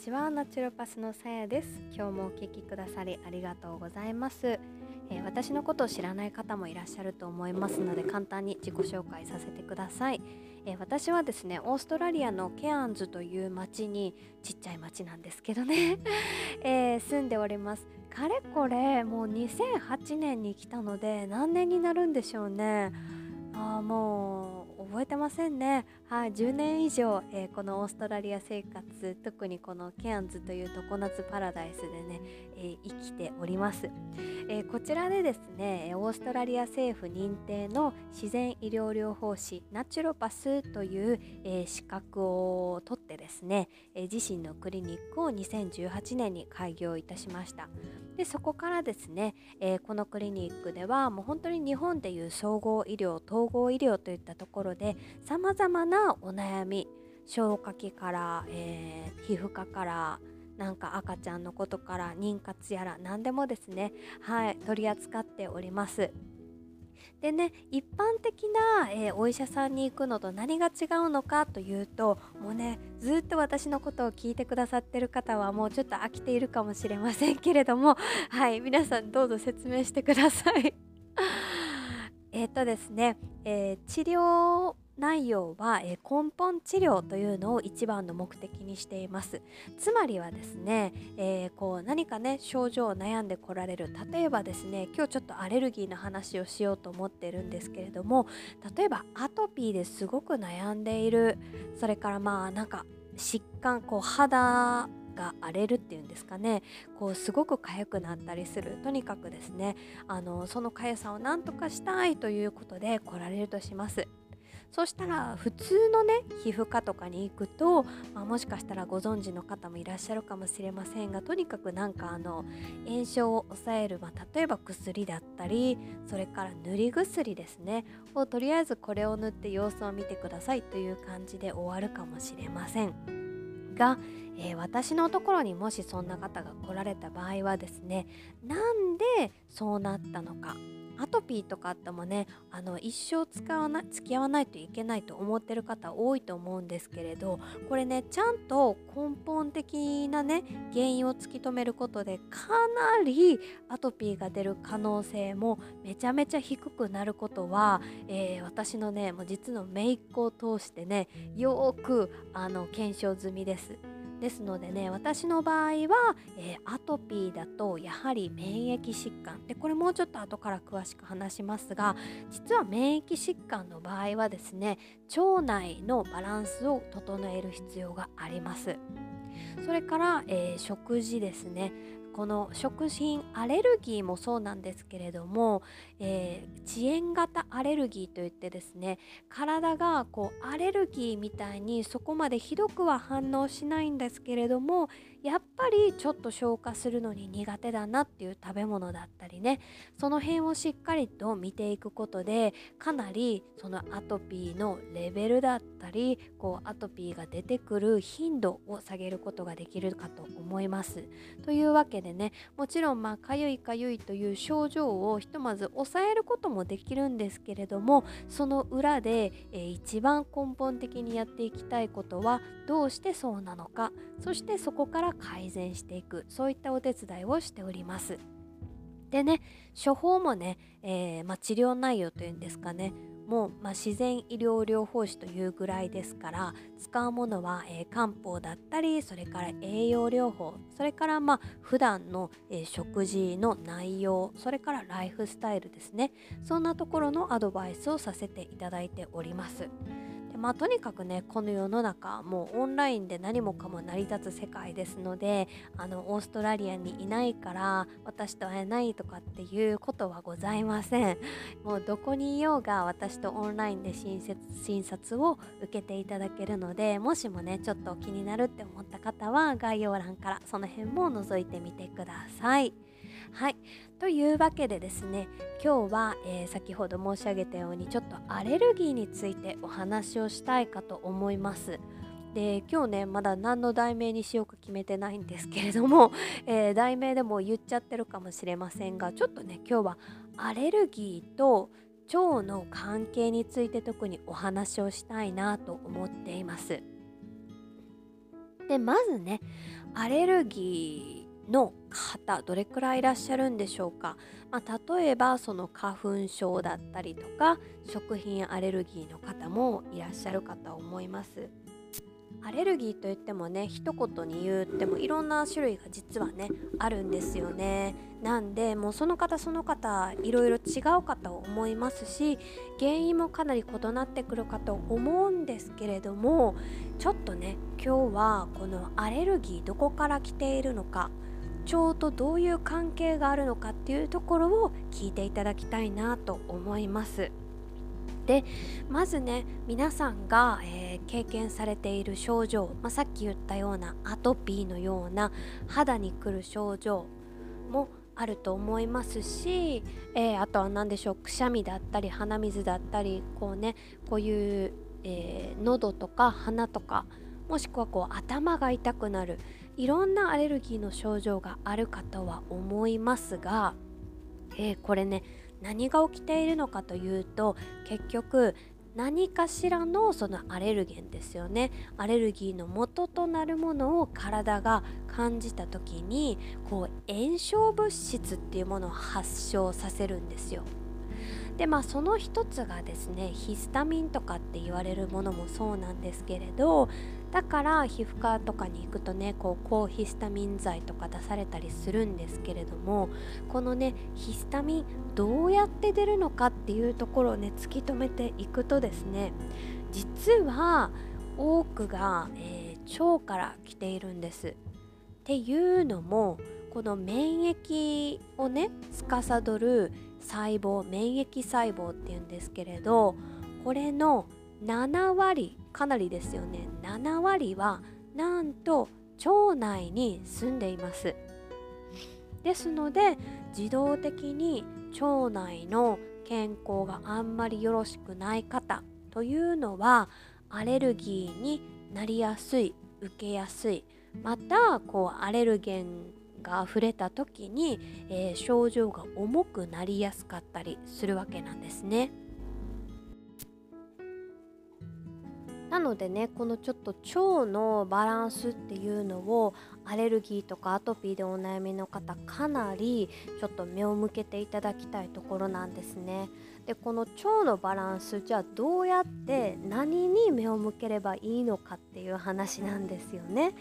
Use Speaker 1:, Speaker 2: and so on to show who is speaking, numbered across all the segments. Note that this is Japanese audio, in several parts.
Speaker 1: ちはナチュロパスのさやです。今日もお聞きくださりありがとうございます、えー、私のことを知らない方もいらっしゃると思いますので簡単に自己紹介させてください、えー、私はですねオーストラリアのケアンズという町にちっちゃい町なんですけどね、えー、住んでおります。かれこれもう2008年に来たので何年になるんでしょうね。あもう覚えてませんね。はい、10年以上、えー、このオーストラリア生活、特にこのケアンズという常夏パラダイスでね、えー、生きております、えー、こちらでですね、オーストラリア政府認定の自然医療療法士ナチュロパスという、え資格を取ってですね、え自身のクリニックを2018年に開業いたしました。でそこからですね、えこのクリニックではもう本当に日本でいう総合医療統合医療といったところでさまざまなお悩み消化器から、えー、皮膚科からなんか赤ちゃんのことから妊活やら何でもですねはい取り扱っております。でね一般的な、えー、お医者さんに行くのと何が違うのかというともうねずっと私のことを聞いてくださってる方はもうちょっと飽きているかもしれませんけれども はい皆さんどうぞ説明してください。えっとですね、えー、治療内容は、え根本治療というのを一番の目的にしています。つまりはですね、えー、こう何かね症状を悩んでこられる例えばですね今日ちょっとアレルギーの話をしようと思ってるんですけれども例えばアトピーですごく悩んでいるそれからまあなんか疾患こう肌が荒れるっていうんですかねこうすごく痒くなったりする。とにかくですねあのその痒さをなんとかしたいということで来られるとします。そしたら普通のね皮膚科とかに行くと、まあ、もしかしたらご存知の方もいらっしゃるかもしれませんがとにかくなんかあの炎症を抑える、まあ、例えば薬だったりそれから塗り薬ですねをとりあえずこれを塗って様子を見てくださいという感じで終わるかもしれません。が、えー、私のところにもしそんな方が来られた場合はですねなんでそうなったのか。アトピーとかあってもねあの一生使わない付き合わないといけないと思ってる方多いと思うんですけれどこれねちゃんと根本的なね原因を突き止めることでかなりアトピーが出る可能性もめちゃめちゃ低くなることは、えー、私のねもう実の姪っ子を通してねよくあの検証済みです。ですのでね私の場合は、えー、アトピーだとやはり免疫疾患。でこれもうちょっと後から詳しく話しますが実は免疫疾患の場合はですね腸内のバランスを整える必要があります。それから、えー、食事ですね。この食品アレルギーもそうなんですけれども、えー、遅延型アレルギーといってですね体がこうアレルギーみたいにそこまでひどくは反応しないんですけれどもやっぱりちょっと消化するのに苦手だなっていう食べ物だったりねその辺をしっかりと見ていくことでかなりそのアトピーのレベルだったりこうアトピーが出てくる頻度を下げることができるかと思います。というわけでねもちろんまあかゆいかゆいという症状をひとまず抑えることもできるんですけれどもその裏で、えー、一番根本的にやっていきたいことはどうしてそうなのかそしてそこから改善していくそういったお手伝いをしております。でね処方もね、えー、まあ、治療内容というんですかねも、まあ、自然医療療法士というぐらいですから使うものは、えー、漢方だったりそれから栄養療法それからまあ普段の、えー、食事の内容それからライフスタイルですねそんなところのアドバイスをさせていただいております。まあ、とにかくねこの世の中もうオンラインで何もかも成り立つ世界ですのであのオーストラリアにいないから私と会えないとかっていうことはございませんもうどこにいようが私とオンラインで診診察を受けていただけるのでもしもねちょっと気になるって思った方は概要欄からその辺も覗いてみてください。はいというわけでですね今日は、えー、先ほど申し上げたようにちょっとアレルギーについてお話をしたいかと思います。で今日ねまだ何の題名にしようか決めてないんですけれども、えー、題名でも言っちゃってるかもしれませんがちょっとね今日はアレルギーと腸の関係について特にお話をしたいなと思っています。でまずねアレルギーの方どれくらいいらっしゃるんでしょうか、まあ、例えばその花粉症だったりとか食品アレルギーの方もいらっしゃるかと思います。アレルギーといってもね一言に言ってもいろんな種類が実はねあるんですよね。なんでもうその方その方いろいろ違うかと思いますし原因もかなり異なってくるかと思うんですけれどもちょっとね今日はこのアレルギーどこから来ているのか腸とどういう関係があるのかっていうところを聞いていただきたいなと思います。でまずね皆さんが、えー、経験されている症状、まあ、さっき言ったようなアトピーのような肌にくる症状もあると思いますし、えー、あとは何でしょうくしゃみだったり鼻水だったりこうねこういう、えー、喉とか鼻とかもしくはこう頭が痛くなるいろんなアレルギーの症状があるかとは思いますが、えー、これね何が起きているのかというと結局何かしらのそのアレルゲンですよね。アレルギーの元となるものを体が感じた時にこう炎症物質っていうものを発症させるんですよ。でまあその一つがですねヒスタミンとかって言われるものもそうなんですけれどだから皮膚科とかに行くとねこう抗ヒスタミン剤とか出されたりするんですけれどもこのねヒスタミンどうやって出るのかっていうところをね突き止めていくとですね実は多くが、えー、腸から来ているんです。っていうのもこの免疫をね司る細胞免疫細胞っていうんですけれどこれの7割かなりですよね。7割はなんと腸内に住んでいます。ですので自動的に腸内の健康があんまりよろしくない方というのはアレルギーになりやすい受けやすいまたこうアレルゲンが溢れた時に、えー、症状が重くなりやすかったりするわけなんですね。なのでねこのちょっと腸のバランスっていうのをアレルギーとかアトピーでお悩みの方かなりちょっと目を向けていただきたいところなんですね。でこの腸のバランスじゃあどうやって何に目を向ければいいのかっていう話なんですよね。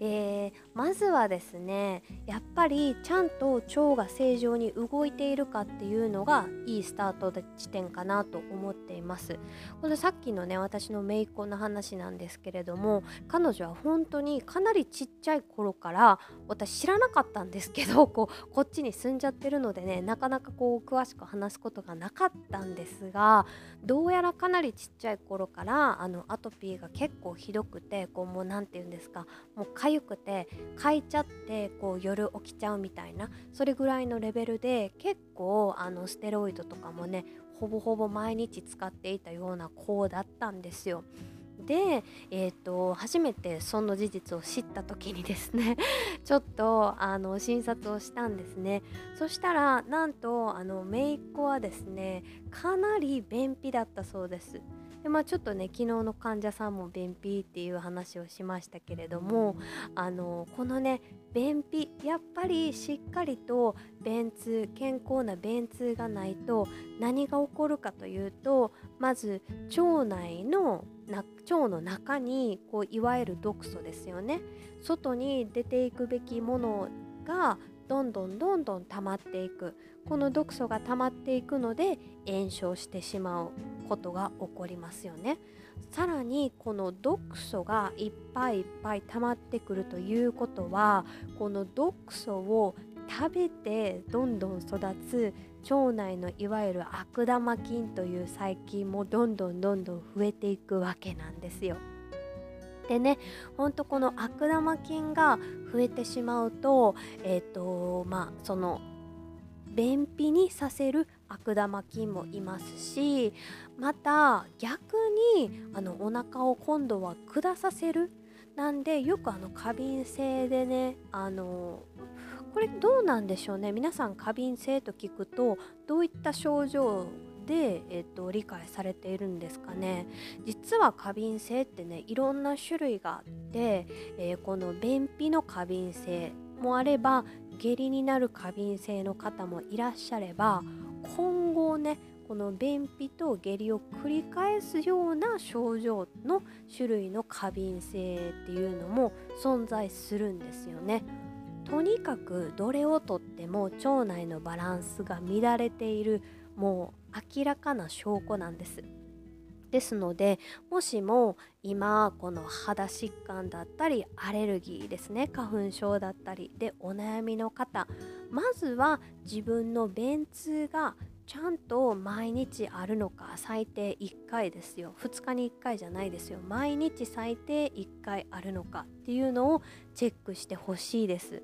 Speaker 1: えー、まずはですねやっぱりちゃんと腸が正常に動いているかっていうのがいいスタート地点かなと思っています。これさっきのね私の姪っ子の話なんですけれども彼女は本当にかなりちっちゃい頃から私知らなかったんですけど こうこっちに住んじゃってるのでねなかなかこう詳しく話すことがなかったんですがどうやらかなりちっちゃい頃からあのアトピーが結構ひどくてこうもう何て言うんですかもう痒くてかいちゃってこう夜起きちゃうみたいなそれぐらいのレベルで結構あのステロイドとかもねほぼほぼ毎日使っていたような子だったんですよ。で、えーと、初めてその事実を知った時にですね ちょっとあの診察をしたんですね。そしたらなんとあの姪っ子はですねかなり便秘だったそうです。でまあ、ちょっとね昨日の患者さんも便秘っていう話をしましたけれどもあのこのね便秘やっぱりしっかりと便通健康な便通がないと何が起こるかというとまず腸内の腸の中にこういわゆる毒素ですよね。外に出ていくべきものがどんどんどんどん溜まっていく。この毒素が溜まっていくので炎症してしまうことが起こりますよね。さらにこの毒素がいっぱいいっぱい溜まってくるということはこの毒素を食べてどんどん育つ腸内のいわゆる悪玉菌という細菌もどんどんどんどん増えていくわけなんですよ。でねほんとこの悪玉菌が増えてしまうとえっ、ー、とまあその便秘にさせる悪玉菌もいますしまた逆にあのお腹を今度は下させるなんでよくあの過敏性でねあのこれどうなんでしょうね皆さん過敏性と聞くとどういった症状で、えっと、理解されているんですかね実は過敏性ってねいろんな種類があって、えー、この便秘の過敏性もあれば下痢になる過敏性の方もいらっしゃれば今後ねこの便秘と下痢を繰り返すような症状の種類の過敏性っていうのも存在するんですよね。とにかくどれをとっても腸内のバランスが乱れているもう明らかな証拠なんです。ですのでもしも今この肌疾患だったりアレルギーですね花粉症だったりでお悩みの方まずは自分の便通がちゃんと毎日あるのか最低1回ですよ。2日に1回じゃないですよ。毎日最低1回あるのかっていうのをチェックしてほしいです。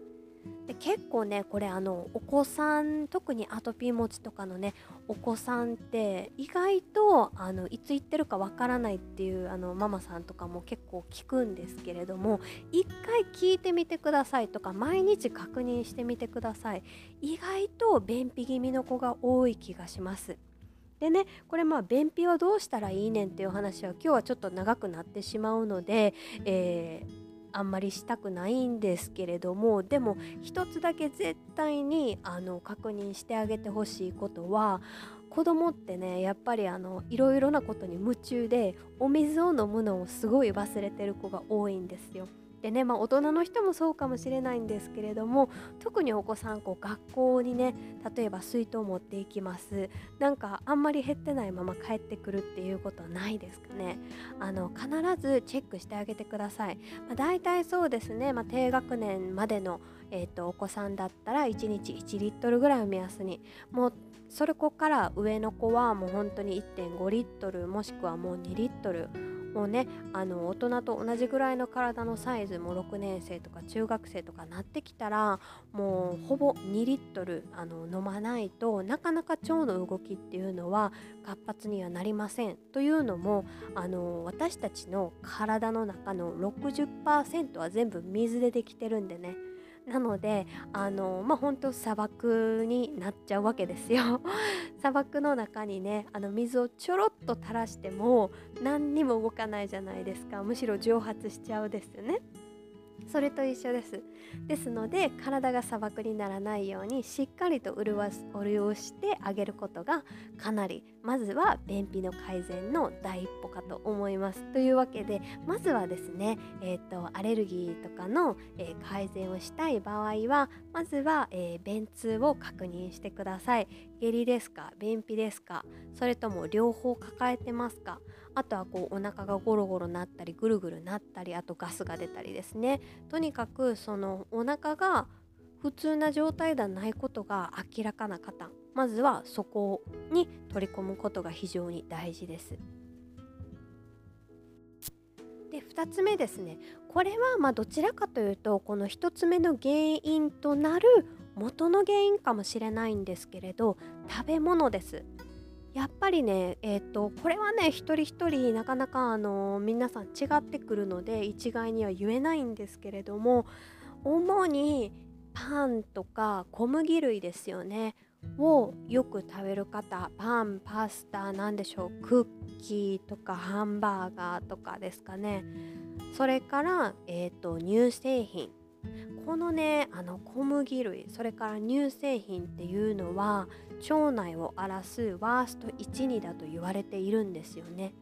Speaker 1: で結構ねこれあのお子さん特にアトピー持ちとかのねお子さんって意外とあのいつ行ってるかわからないっていうあのママさんとかも結構聞くんですけれども一回聞いてみてくださいとか毎日確認してみてください。意外と便秘気味の子が多い気がします。でねこれまあ便秘はどうしたらいいねんっていう話は今日はちょっと長くなってしまうので、えーあんまりしたくないんですけれどもでも一つだけ絶対にあの確認してあげてほしいことは子供ってねやっぱりあのいろいろなことに夢中でお水を飲むのをすごい忘れてる子が多いんですよ。でねまあ大人の人もそうかもしれないんですけれども特にお子さんこう学校にね例えば水筒を持っていきます。なんかあんまり減ってないまま帰ってくるっていうことはないですかね。あの必ずチェックしてあげてください、まあ、大体そうですね、まあ、低学年までのえーと、お子さんだったら1日1リットルぐらいを目安に。もうそれこから上の子はもう本当に1.5リットルもしくはもう2リットルもうねあの大人と同じぐらいの体のサイズも6年生とか中学生とかなってきたらもうほぼ2リットルあの飲まないとなかなか腸の動きっていうのは活発にはなりません。というのもあの私たちの体の中の60%は全部水でできてるんでね。なのであのまあ本当砂漠になっちゃうわけですよ。砂漠の中にねあの水をちょろっと垂らしても何にも動かないじゃないですか。むしろ蒸発しちゃうですよね。それと一緒です。ですので体が砂漠にならないようにしっかりと潤す潤してあげることがかなりまずは便秘の改善の第一歩かと思います。というわけでまずはですね、えーと、アレルギーとかの、えー、改善をしたい場合はまずは、えー、便通を確認してください。下痢ですか便秘ですかそれとも両方抱えてますかあとはこうお腹がゴロゴロなったりぐるぐるなったりあとガスが出たりですねとにかくそのお腹が普通な状態ではないことが明らかな方まずはそこに取り込むことが非常に大事です。で2つ目ですねこれはまどちらかというとこの1つ目の原因となる元の原因かもしれないんですけれど食べ物です。やっぱりね、えーと、これはね一人一人なかなかあの皆さん違ってくるので一概には言えないんですけれども主にパンとか小麦類ですよねをよく食べる方パンパスタなんでしょうクッキーとかハンバーガーとかですかね。それから、えーと乳製品。このねあの小麦類それから乳製品っていうのは腸内を荒らすワースト12だと言われているんですよね。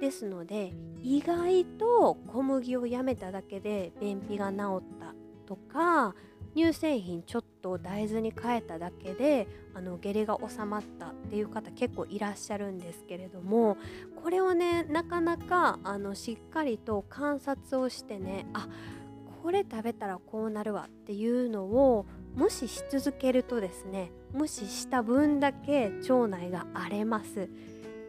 Speaker 1: ですので意外と小麦をやめただけで便秘が治ったとか乳製品ちょっと大豆に変えただけであの下痢が収まったっていう方結構いらっしゃるんですけれどもこれをねなかなかあのしっかりと観察をしてねあっこれ食べたらこうなるわっていうのを無視し続けるとですね無視した分だけ腸内が荒れます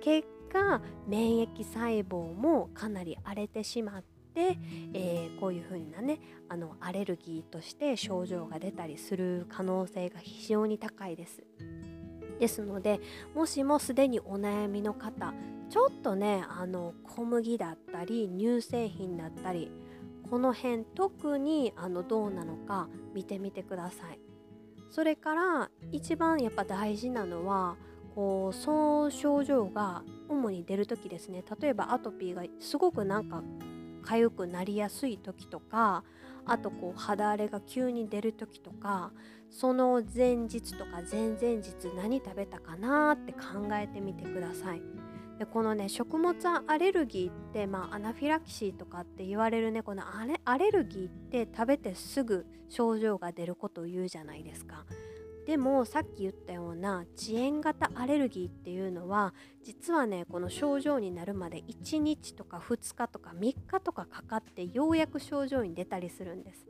Speaker 1: 結果免疫細胞もかなり荒れてしまって、えー、こういう風なねあのアレルギーとして症状が出たりする可能性が非常に高いです。ですのでもしもすでにお悩みの方ちょっとねあの小麦だったり乳製品だったりこの辺特にあのどうなのか見てみてくださいそれから一番やっぱ大事なのはこうその症状が主に出る時ですね例えばアトピーがすごくなんか痒くなりやすい時とかあとこう肌荒れが急に出る時とかその前日とか前々日何食べたかなって考えてみてください。でこのね食物アレルギーって、まあ、アナフィラキシーとかって言われるねこのアレアレルギーって食べてすぐ症状が出ることを言うじゃないですか。でもさっき言ったような遅延型アレルギーっていうのは実はねこの症状になるまで1日とか2日とか3日とかかかってようやく症状に出たりするんです。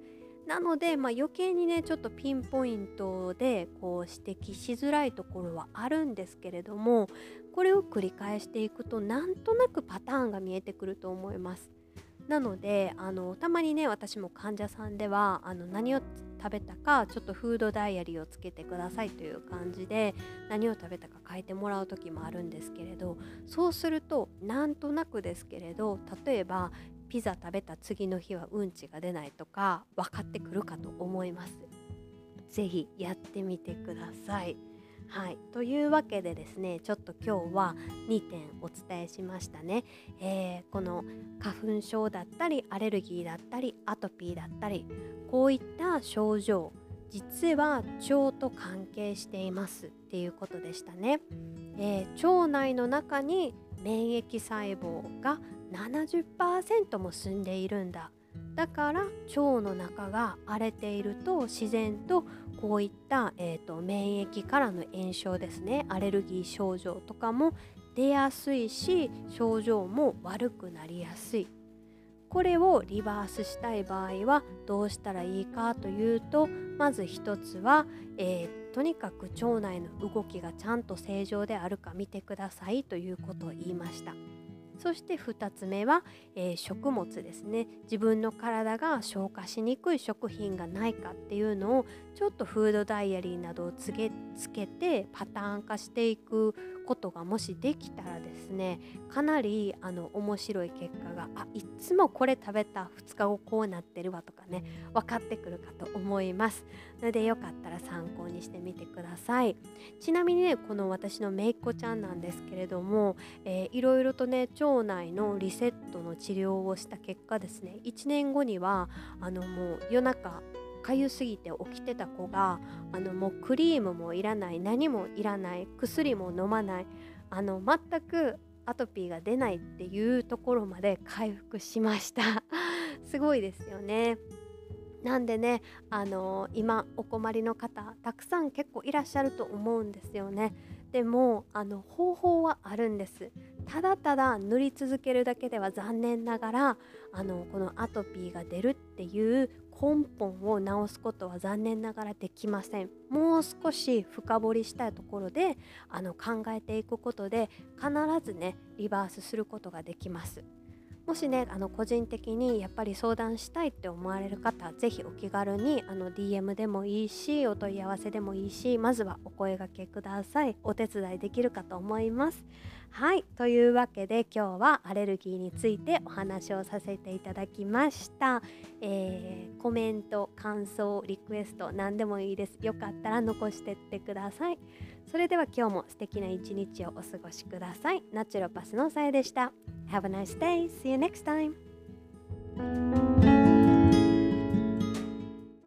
Speaker 1: なので、まあ、余計にねちょっとピンポイントでこう指摘しづらいところはあるんですけれどもこれを繰り返していくとなんとなくパターンが見えてくると思います。なのであのたまにね私も患者さんではあの何を食べたかちょっとフードダイアリーをつけてくださいという感じで何を食べたか書いてもらう時もあるんですけれどそうするとなんとなくですけれど例えばピザ食べた次の日はうんちが出ないとか分かってくるかと思います。ぜひやってみてください。はい、というわけでですねちょっと今日は2点お伝えしましたね、えー、この花粉症だったりアレルギーだったりアトピーだったりこういった症状実は腸と関係していますっていうことでしたね、えー、腸内の中に免疫細胞が70%も住んでいるんだ。だから腸の中が荒れていると自然とこういった、えーと、免疫からの炎症ですねアレルギー症状とかも出やすいし症状も悪くなりやすい。これをリバースしたい場合はどうしたらいいかというとまず一つは、えー、とにかく腸内の動きがちゃんと正常であるか見てくださいということを言いました。そして2つ目は、えー、食物ですね自分の体が消化しにくい食品がないかっていうのをちょっとフードダイアリーなどをつけつけてパターン化していくことがもしできたらですねかなりあの面白い結果があいつもこれ食べた2日後こうなってるわとかね分かってくるかと思います。のでよかったら参考にしてみてください。ちなみにねこの私のめいっ子ちゃんなんですけれども、えー、いろいろとね腸内のリセットの治療をした結果ですね1年後にはあのもう夜中かゆすぎて起きてた子があのもうクリームもいらない何もいらない薬も飲まないあの全くアトピーが出ないっていうところまで回復しました。すごいですよね。なんでねあの今お困りの方たくさん結構いらっしゃると思うんですよね。でもあの方法はあるんです。ただただ塗り続けるだけでは残念ながらあのこのアトピーが出るっていう根本を直すことは残念ながらできません。もう少し深掘りしたいところであの考えていくことで必ずねリバースすることができます。もしねあの個人的にやっぱり相談したいって思われる方是非お気軽にあの DM でもいいしお問い合わせでもいいしまずはお声がけください。お手伝いできるかと思います。はいというわけで今日はアレルギーについてお話をさせていただきました、えー、コメント感想リクエスト何でもいいです。よかったら残してってください。それでは今日も素敵な一日をお過ごしください。ナチュロパスのさえでした。Have a nice day. See you next time.